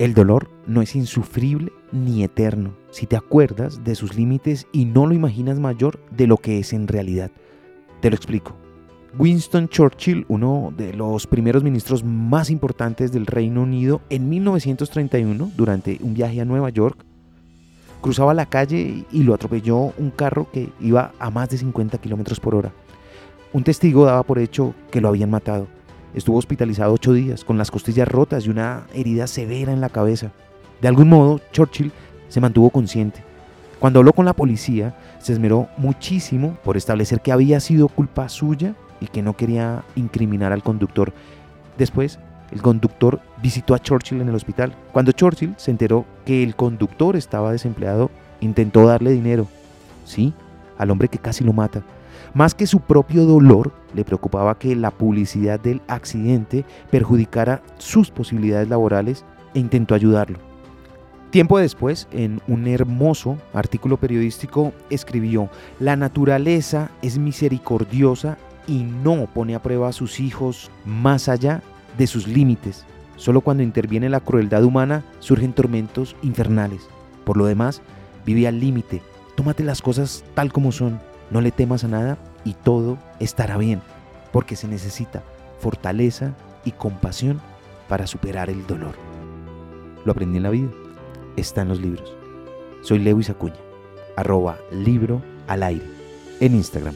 El dolor no es insufrible ni eterno si te acuerdas de sus límites y no lo imaginas mayor de lo que es en realidad. Te lo explico. Winston Churchill, uno de los primeros ministros más importantes del Reino Unido, en 1931, durante un viaje a Nueva York, cruzaba la calle y lo atropelló un carro que iba a más de 50 kilómetros por hora. Un testigo daba por hecho que lo habían matado. Estuvo hospitalizado ocho días, con las costillas rotas y una herida severa en la cabeza. De algún modo, Churchill se mantuvo consciente. Cuando habló con la policía, se esmeró muchísimo por establecer que había sido culpa suya y que no quería incriminar al conductor. Después, el conductor visitó a Churchill en el hospital. Cuando Churchill se enteró que el conductor estaba desempleado, intentó darle dinero. Sí, al hombre que casi lo mata. Más que su propio dolor, le preocupaba que la publicidad del accidente perjudicara sus posibilidades laborales e intentó ayudarlo. Tiempo después, en un hermoso artículo periodístico, escribió, La naturaleza es misericordiosa y no pone a prueba a sus hijos más allá de sus límites. Solo cuando interviene la crueldad humana surgen tormentos infernales. Por lo demás, vive al límite. Tómate las cosas tal como son. No le temas a nada y todo estará bien. Porque se necesita fortaleza y compasión para superar el dolor. Lo aprendí en la vida. Está en los libros. Soy Lewis Acuña. Arroba libro al aire. En Instagram.